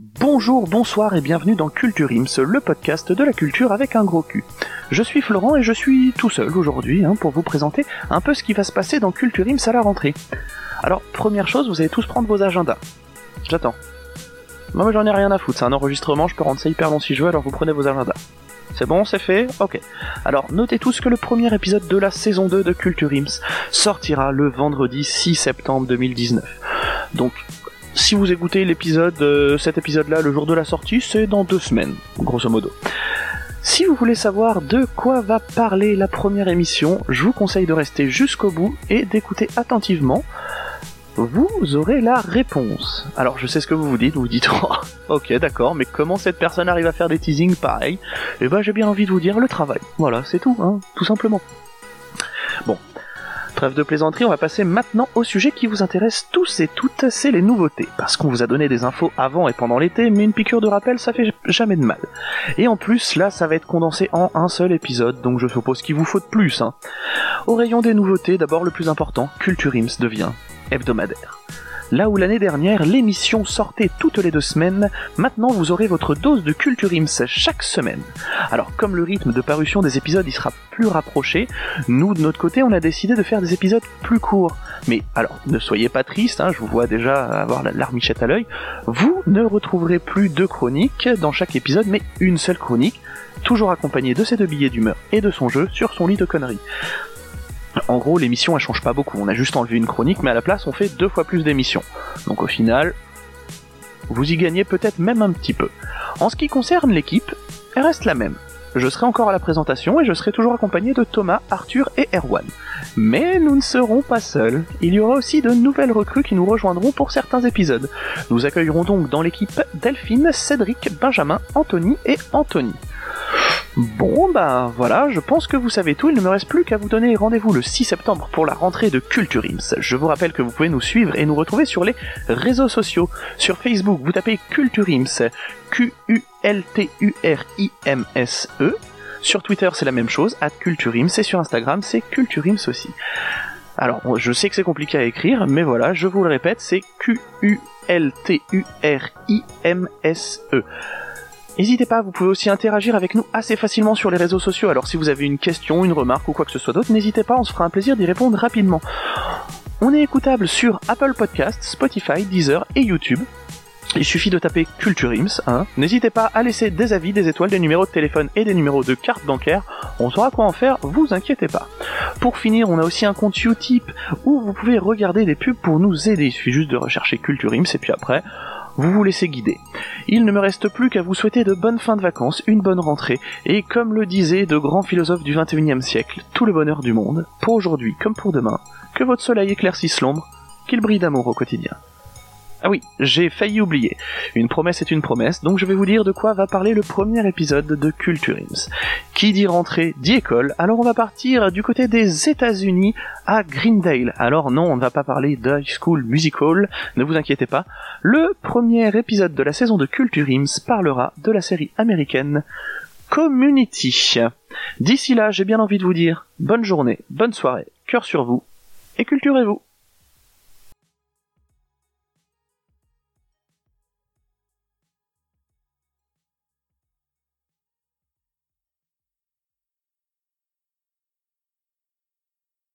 Bonjour, bonsoir et bienvenue dans Culture Ims, le podcast de la culture avec un gros cul. Je suis Florent et je suis tout seul aujourd'hui hein, pour vous présenter un peu ce qui va se passer dans Culture Ims à la rentrée. Alors, première chose, vous allez tous prendre vos agendas. J'attends. Moi j'en ai rien à foutre, c'est un enregistrement, je peux rendre ça hyper long si je veux, alors vous prenez vos agendas. C'est bon, c'est fait Ok. Alors, notez tous que le premier épisode de la saison 2 de Culture Ims sortira le vendredi 6 septembre 2019. Donc, si vous écoutez l'épisode, euh, cet épisode-là, le jour de la sortie, c'est dans deux semaines, grosso modo. Si vous voulez savoir de quoi va parler la première émission, je vous conseille de rester jusqu'au bout et d'écouter attentivement. Vous aurez la réponse. Alors je sais ce que vous vous dites, vous vous dites oh, ok d'accord, mais comment cette personne arrive à faire des teasings pareils? Eh ben j'ai bien envie de vous dire le travail. Voilà, c'est tout, hein, tout simplement. Trêve de plaisanterie, on va passer maintenant au sujet qui vous intéresse tous et toutes, c'est les nouveautés. Parce qu'on vous a donné des infos avant et pendant l'été, mais une piqûre de rappel, ça fait jamais de mal. Et en plus, là, ça va être condensé en un seul épisode, donc je suppose qu'il vous faut de plus. Hein. Au rayon des nouveautés, d'abord le plus important, Culture Ims devient hebdomadaire. Là où l'année dernière, l'émission sortait toutes les deux semaines, maintenant vous aurez votre dose de Culture chaque semaine. Alors comme le rythme de parution des épisodes y sera plus rapproché, nous de notre côté on a décidé de faire des épisodes plus courts. Mais alors ne soyez pas triste, hein, je vous vois déjà avoir la larmichette à l'œil, vous ne retrouverez plus deux chroniques dans chaque épisode, mais une seule chronique, toujours accompagnée de ses deux billets d'humeur et de son jeu sur son lit de conneries. En gros, l'émission elle change pas beaucoup. On a juste enlevé une chronique, mais à la place on fait deux fois plus d'émissions. Donc au final, vous y gagnez peut-être même un petit peu. En ce qui concerne l'équipe, elle reste la même. Je serai encore à la présentation et je serai toujours accompagné de Thomas, Arthur et Erwan. Mais nous ne serons pas seuls. Il y aura aussi de nouvelles recrues qui nous rejoindront pour certains épisodes. Nous accueillerons donc dans l'équipe Delphine, Cédric, Benjamin, Anthony et Anthony. Bon bah voilà, je pense que vous savez tout, il ne me reste plus qu'à vous donner rendez-vous le 6 septembre pour la rentrée de Culture Ims. Je vous rappelle que vous pouvez nous suivre et nous retrouver sur les réseaux sociaux. Sur Facebook, vous tapez Culture Ims, Q-U-L-T-U-R-I-M-S-E. Sur Twitter, c'est la même chose, at Culture et sur Instagram, c'est Culture Ims aussi. Alors, je sais que c'est compliqué à écrire, mais voilà, je vous le répète, c'est Q-U-L-T-U-R-I-M-S-E. N'hésitez pas, vous pouvez aussi interagir avec nous assez facilement sur les réseaux sociaux, alors si vous avez une question, une remarque ou quoi que ce soit d'autre, n'hésitez pas, on se fera un plaisir d'y répondre rapidement. On est écoutable sur Apple Podcasts, Spotify, Deezer et YouTube. Il suffit de taper Culture Ims, hein. N'hésitez pas à laisser des avis, des étoiles, des numéros de téléphone et des numéros de carte bancaire. On saura quoi en faire, vous inquiétez pas. Pour finir, on a aussi un compte Utip où vous pouvez regarder des pubs pour nous aider. Il suffit juste de rechercher Culture Ims et puis après, vous vous laissez guider. Il ne me reste plus qu'à vous souhaiter de bonnes fins de vacances, une bonne rentrée, et comme le disaient de grands philosophes du XXIe siècle, tout le bonheur du monde, pour aujourd'hui comme pour demain, que votre soleil éclaircisse l'ombre, qu'il brille d'amour au quotidien. Ah oui, j'ai failli oublier. Une promesse est une promesse, donc je vais vous dire de quoi va parler le premier épisode de Culture Ims. Qui dit rentrée dit école, alors on va partir du côté des États-Unis à Greendale. Alors non, on ne va pas parler d'High School Musical, ne vous inquiétez pas. Le premier épisode de la saison de Culture Ims parlera de la série américaine Community. D'ici là, j'ai bien envie de vous dire bonne journée, bonne soirée, cœur sur vous, et culturez-vous.